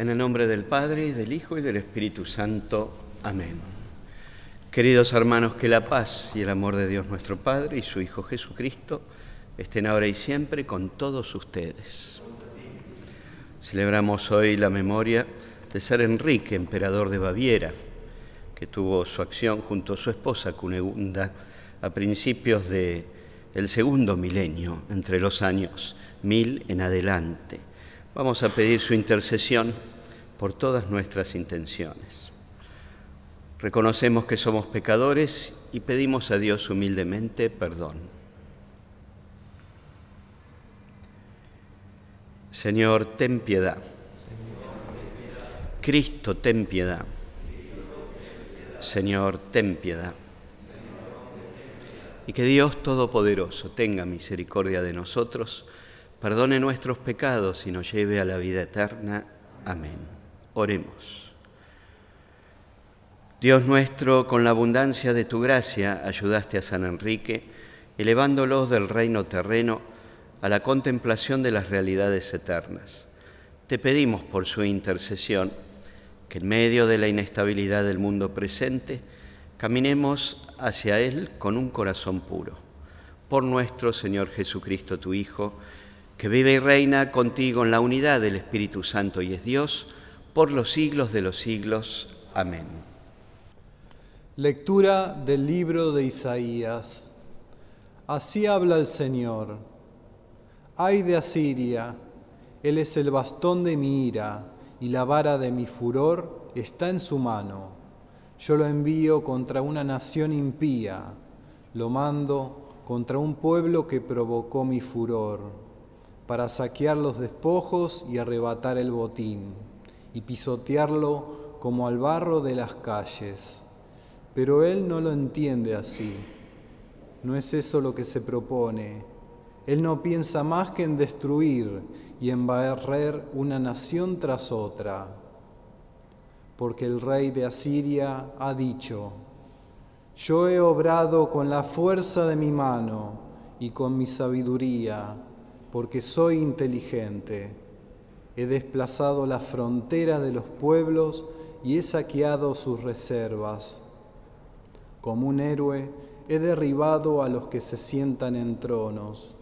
del Padre, del Hijo, y del Espíritu Santo. Amén. Queridos hermanos, que la paz y el amor de Dios nuestro Padre y su Hijo Jesucristo estén ahora y siempre con todos ustedes. Celebramos hoy la memoria de Ser Enrique, emperador de Baviera, que tuvo su acción junto a su esposa Cunegunda a principios del segundo milenio, entre los años mil en adelante. Vamos a pedir su intercesión por todas nuestras intenciones. Reconocemos que somos pecadores y pedimos a Dios humildemente perdón. Señor, ten piedad. Cristo, ten piedad. Señor, ten piedad. Y que Dios Todopoderoso tenga misericordia de nosotros perdone nuestros pecados y nos lleve a la vida eterna. Amén. Dios nuestro, con la abundancia de tu gracia, ayudaste a San Enrique, elevándolos del reino terreno a la contemplación de las realidades eternas. Te pedimos por su intercesión que en medio de la inestabilidad del mundo presente, caminemos hacia Él con un corazón puro. Por nuestro Señor Jesucristo, tu Hijo, que vive y reina contigo en la unidad del Espíritu Santo y es Dios, por los siglos de los siglos. Amén. Lectura del libro de Isaías. Así habla el Señor. Ay de Asiria, Él es el bastón de mi ira y la vara de mi furor está en su mano. Yo lo envío contra una nación impía, lo mando contra un pueblo que provocó mi furor para saquear los despojos y arrebatar el botín, y pisotearlo como al barro de las calles. Pero él no lo entiende así. No es eso lo que se propone. Él no piensa más que en destruir y en barrer una nación tras otra. Porque el rey de Asiria ha dicho, yo he obrado con la fuerza de mi mano y con mi sabiduría porque soy inteligente. He desplazado la frontera de los pueblos y he saqueado sus reservas. Como un héroe he derribado a los que se sientan en tronos.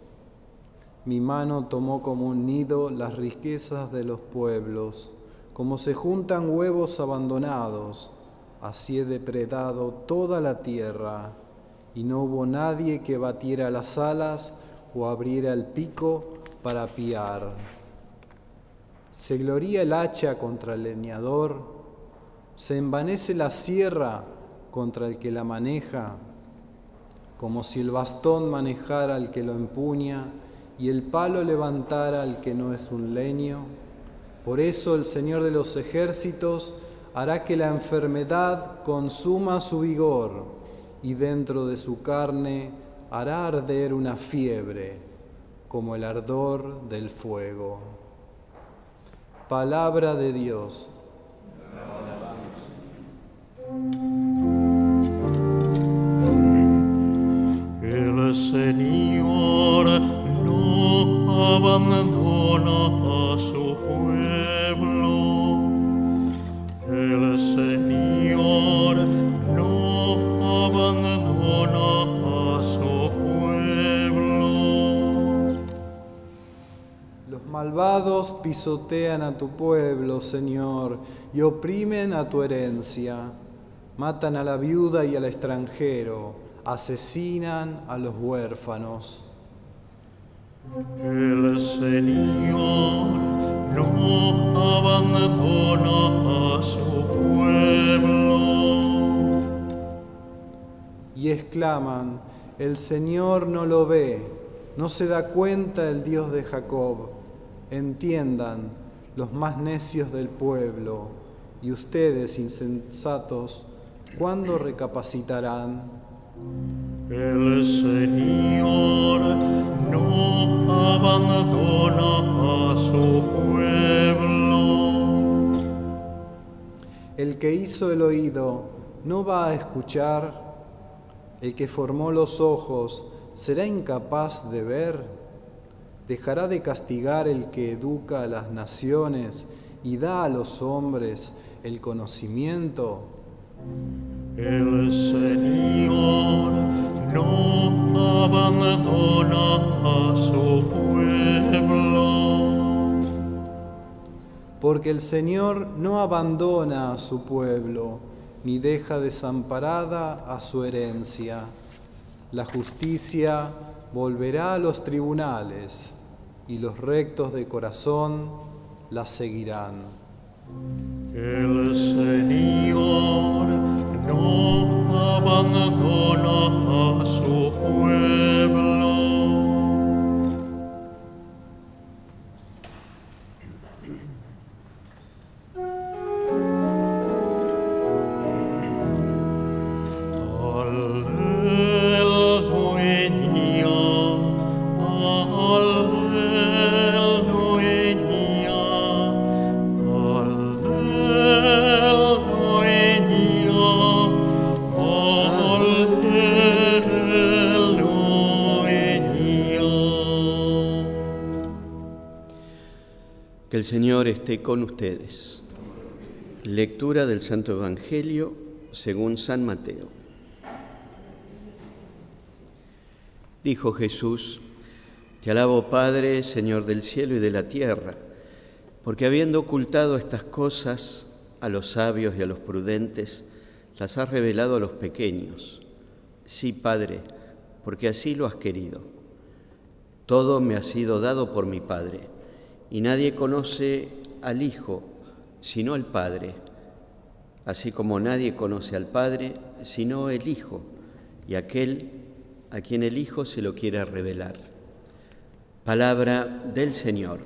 Mi mano tomó como un nido las riquezas de los pueblos, como se juntan huevos abandonados, así he depredado toda la tierra, y no hubo nadie que batiera las alas o abriera el pico para piar. Se gloría el hacha contra el leñador, se envanece la sierra contra el que la maneja, como si el bastón manejara al que lo empuña y el palo levantara al que no es un leño. Por eso el Señor de los ejércitos hará que la enfermedad consuma su vigor y dentro de su carne hará arder una fiebre como el ardor del fuego. Palabra de Dios. El Señor no abandona pisotean a tu pueblo, Señor, y oprimen a tu herencia. Matan a la viuda y al extranjero, asesinan a los huérfanos. El Señor no abandona a su pueblo. y exclaman, el Señor no lo ve, no se da cuenta el Dios de Jacob. Entiendan los más necios del pueblo, y ustedes, insensatos, ¿cuándo recapacitarán? El Señor no abandona a su pueblo. El que hizo el oído no va a escuchar, el que formó los ojos será incapaz de ver, dejará de castigar el que educa a las naciones y da a los hombres el conocimiento? El Señor no abandona a su pueblo. Porque el Señor no abandona a su pueblo, ni deja desamparada a su herencia. La justicia volverá a los tribunales, y los rectos de corazón la seguirán. El Señor no abandona a su pueblo. El Señor esté con ustedes. Lectura del Santo Evangelio según San Mateo. Dijo Jesús, Te alabo Padre, Señor del cielo y de la tierra, porque habiendo ocultado estas cosas a los sabios y a los prudentes, las has revelado a los pequeños. Sí, Padre, porque así lo has querido. Todo me ha sido dado por mi Padre, y nadie conoce al Hijo sino al Padre, así como nadie conoce al Padre sino el Hijo, y aquel a quien el Hijo se lo quiera revelar. Palabra del Señor.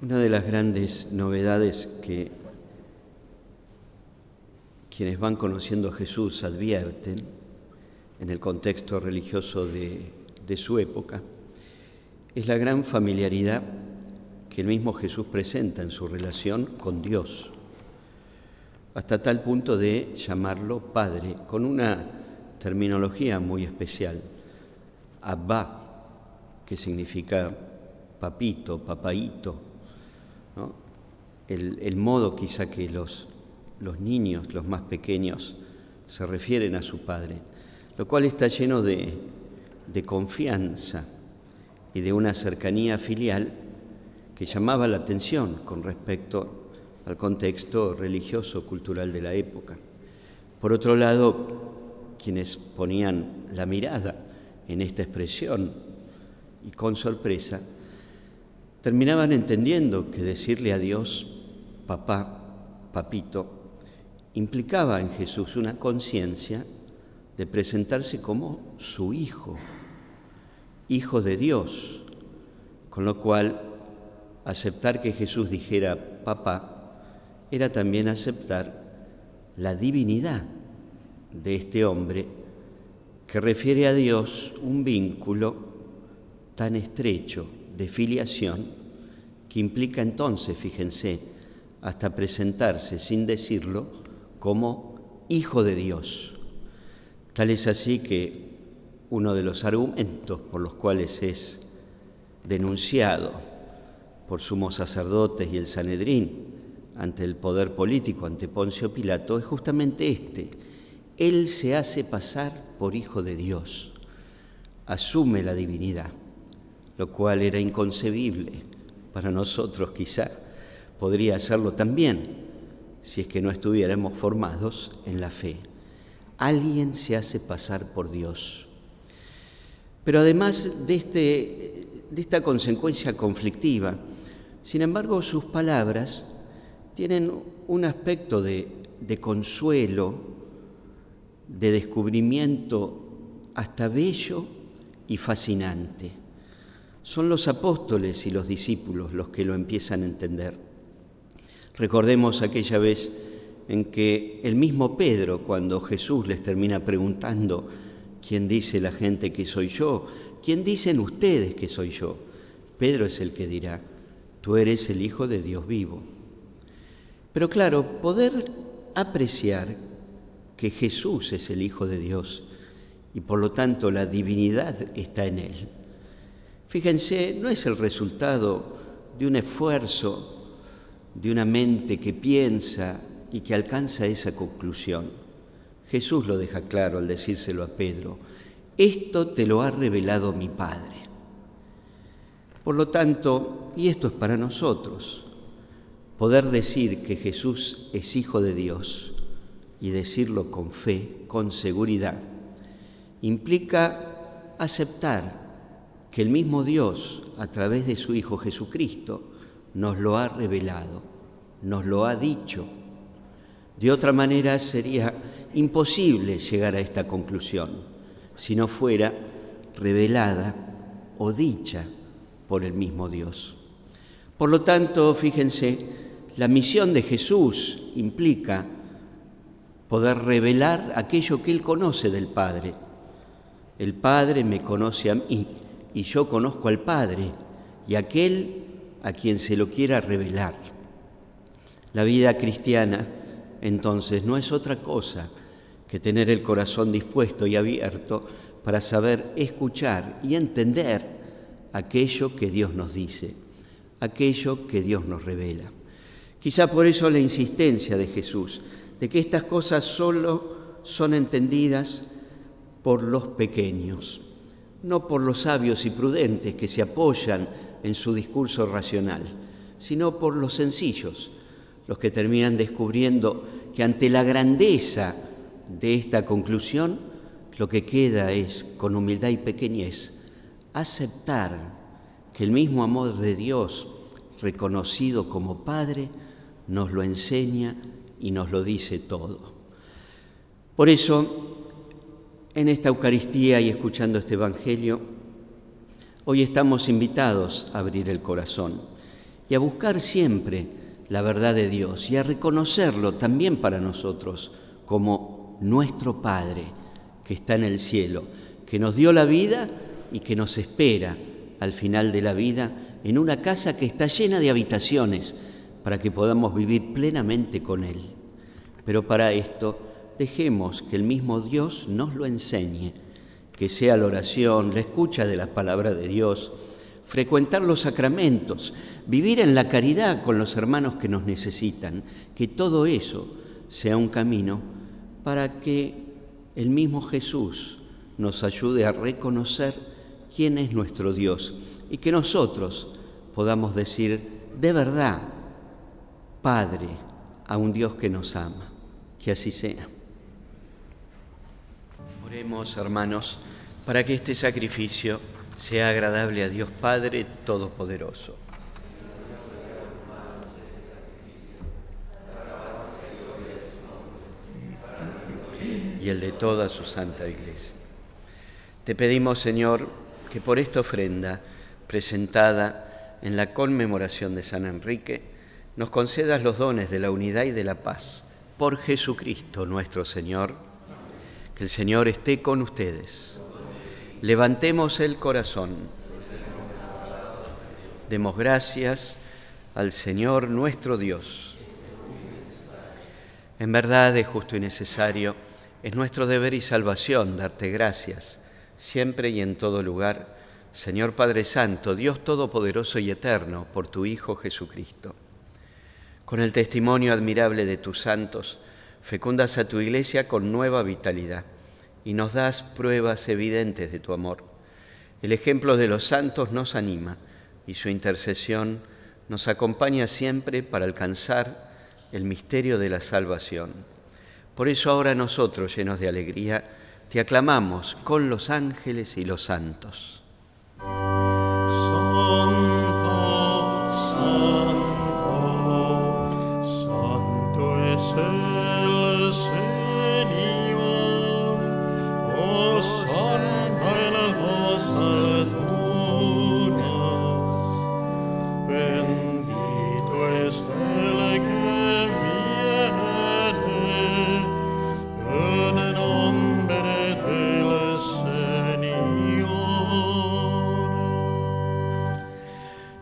Una de las grandes novedades que quienes van conociendo a Jesús advierten en el contexto religioso de, su época es la gran familiaridad que el mismo Jesús presenta en su relación con Dios, hasta tal punto de llamarlo Padre, con una terminología muy especial, Abba, que significa papito, el, el modo quizá que los, los niños, los más pequeños, se refieren a su Padre, lo cual está lleno de, confianza y de una cercanía filial que llamaba la atención con respecto al contexto religioso cultural de la época. Por otro lado, quienes ponían la mirada en esta expresión y con sorpresa, terminaban entendiendo que decirle a Dios, papá, papito, implicaba en Jesús una conciencia de presentarse como su hijo, hijo de Dios, con lo cual aceptar que Jesús dijera papá era también aceptar la divinidad de este hombre que refiere a Dios un vínculo tan estrecho de filiación que implica entonces, fíjense, hasta presentarse sin decirlo como hijo de Dios. Tal es así que uno de los argumentos por los cuales es denunciado por sumos sacerdotes y el Sanedrín ante el poder político, ante Poncio Pilato, es justamente este. Él se hace pasar por hijo de Dios, asume la divinidad, lo cual era inconcebible para nosotros quizá, podría hacerlo también si es que no estuviéramos formados en la fe. Alguien se hace pasar por Dios. Pero además de, este, de esta consecuencia conflictiva, sin embargo, sus palabras tienen un aspecto de, de, consuelo, de descubrimiento hasta bello y fascinante. Son los apóstoles y los discípulos los que lo empiezan a entender. Recordemos aquella vez en que el mismo Pedro, cuando Jesús les termina preguntando, ¿quién dice la gente que soy yo? ¿Quién dicen ustedes que soy yo? Pedro es el que dirá, tú eres el Hijo de Dios vivo. Pero claro, poder apreciar que Jesús es el Hijo de Dios y por lo tanto la divinidad está en él. Fíjense, no es el resultado de un esfuerzo, de una mente que piensa y que alcanza esa conclusión. Jesús lo deja claro al decírselo a Pedro, esto te lo ha revelado mi Padre. Por lo tanto, y esto es para nosotros, poder decir que Jesús es Hijo de Dios y decirlo con fe, con seguridad, implica aceptar que el mismo Dios, a través de su Hijo Jesucristo, nos lo ha revelado, nos lo ha dicho. De otra manera sería imposible llegar a esta conclusión si no fuera revelada o dicha por el mismo Dios. Por lo tanto, fíjense, la misión de Jesús implica poder revelar aquello que Él conoce del Padre. El Padre me conoce a mí y yo conozco al Padre y aquel a quien se lo quiera revelar. La vida cristiana, entonces, no es otra cosa que tener el corazón dispuesto y abierto para saber escuchar y entender aquello que Dios nos dice, aquello que Dios nos revela. Quizá por eso la insistencia de Jesús, de que estas cosas solo son entendidas por los pequeños, no por los sabios y prudentes que se apoyan en su discurso racional, sino por los sencillos, los que terminan descubriendo que ante la grandeza de esta conclusión, lo que queda es, con humildad y pequeñez, aceptar que el mismo amor de Dios, reconocido como Padre, nos lo enseña y nos lo dice todo. Por eso, en esta Eucaristía y escuchando este Evangelio, hoy estamos invitados a abrir el corazón y a buscar siempre la verdad de Dios y a reconocerlo también para nosotros como nuestro Padre que está en el cielo, que nos dio la vida y que nos espera al final de la vida en una casa que está llena de habitaciones para que podamos vivir plenamente con Él. Pero para esto dejemos que el mismo Dios nos lo enseñe, que sea la oración, la escucha de la palabra de Dios, frecuentar los sacramentos, vivir en la caridad con los hermanos que nos necesitan, que todo eso sea un camino para que el mismo Jesús nos ayude a reconocer quién es nuestro Dios y que nosotros podamos decir de verdad, Padre, a un Dios que nos ama. Que así sea. Oremos, hermanos, para que este sacrificio sea agradable a Dios Padre Todopoderoso. y el de toda su santa iglesia. Te pedimos, Señor, que por esta ofrenda presentada en la conmemoración de San Enrique, nos concedas los dones de la unidad y de la paz. Por Jesucristo nuestro Señor, que el Señor esté con ustedes. Levantemos el corazón. Demos gracias al Señor nuestro Dios. En verdad es justo y necesario es nuestro deber y salvación darte gracias, siempre y en todo lugar, Señor Padre Santo, Dios Todopoderoso y Eterno, por tu Hijo Jesucristo. Con el testimonio admirable de tus santos, fecundas a tu iglesia con nueva vitalidad y nos das pruebas evidentes de tu amor. El ejemplo de los santos nos anima y su intercesión nos acompaña siempre para alcanzar el misterio de la salvación. Por eso ahora nosotros, llenos de alegría, te aclamamos con los ángeles y los santos.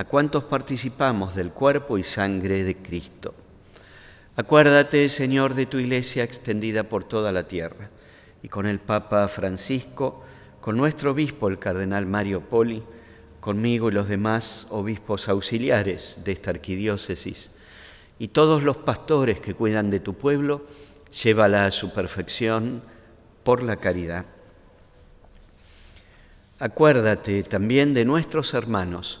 a cuantos participamos del cuerpo y sangre de Cristo. Acuérdate, Señor, de tu iglesia extendida por toda la tierra, y con el Papa Francisco, con nuestro obispo, el cardenal Mario Poli, conmigo y los demás obispos auxiliares de esta arquidiócesis, y todos los pastores que cuidan de tu pueblo, llévala a su perfección por la caridad. Acuérdate también de nuestros hermanos,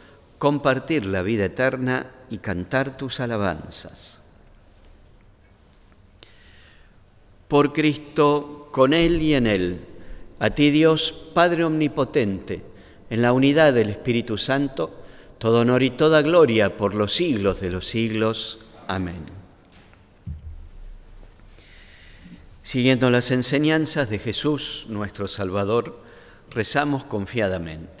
compartir la vida eterna y cantar tus alabanzas. Por Cristo, con Él y en Él, a ti Dios, Padre Omnipotente, en la unidad del Espíritu Santo, todo honor y toda gloria por los siglos de los siglos. Amén. Siguiendo las enseñanzas de Jesús, nuestro Salvador, rezamos confiadamente.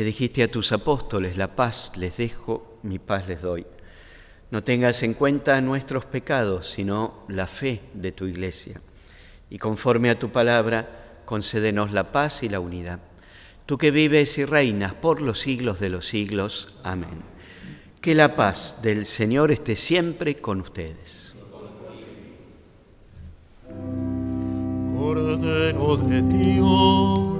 que dijiste a tus apóstoles, la paz les dejo, mi paz les doy. No tengas en cuenta nuestros pecados, sino la fe de tu iglesia. Y conforme a tu palabra, concédenos la paz y la unidad. Tú que vives y reinas por los siglos de los siglos. Amén. Que la paz del Señor esté siempre con ustedes. Cordero de Dios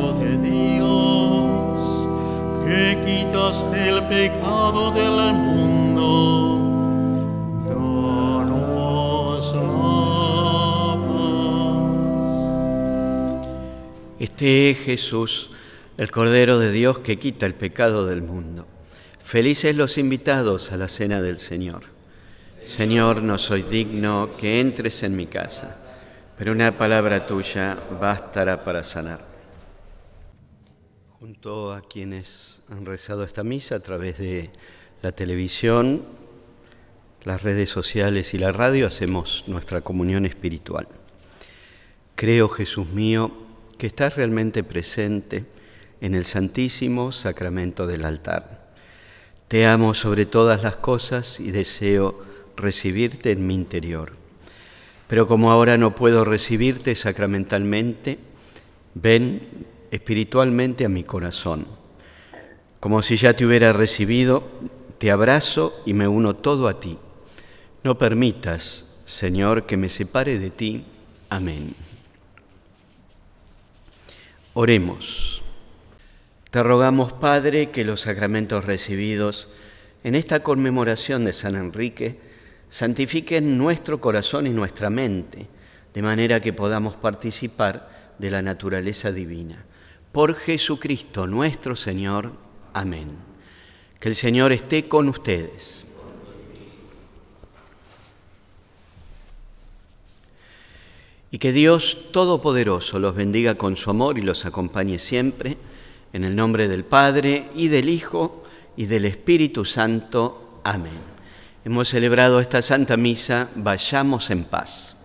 pecado del mundo, danos paz. Este es Jesús, el Cordero de Dios que quita el pecado del mundo. Felices los invitados a la cena del Señor. Señor, no soy digno que entres en mi casa pero una palabra tuya bastará para sanar. Junto a quienes han rezado esta misa a través de la televisión, las redes sociales y la radio, hacemos nuestra comunión espiritual. Creo, Jesús mío, que estás realmente presente en el santísimo sacramento del altar. Te amo sobre todas las cosas y deseo recibirte en mi interior pero como ahora no puedo recibirte sacramentalmente, ven espiritualmente a mi corazón. Como si ya te hubiera recibido, te abrazo y me uno todo a ti. No permitas, Señor, que me separe de ti. Amén. Oremos. Te rogamos, Padre, que los sacramentos recibidos en esta conmemoración de San Enrique, santifiquen nuestro corazón y nuestra mente, de manera que podamos participar de la naturaleza divina. Por Jesucristo nuestro Señor. Amén. Que el Señor esté con ustedes. Y que Dios Todopoderoso los bendiga con su amor y los acompañe siempre, en el nombre del Padre y del Hijo y del Espíritu Santo. Amén. Hemos celebrado esta Santa Misa, vayamos en paz.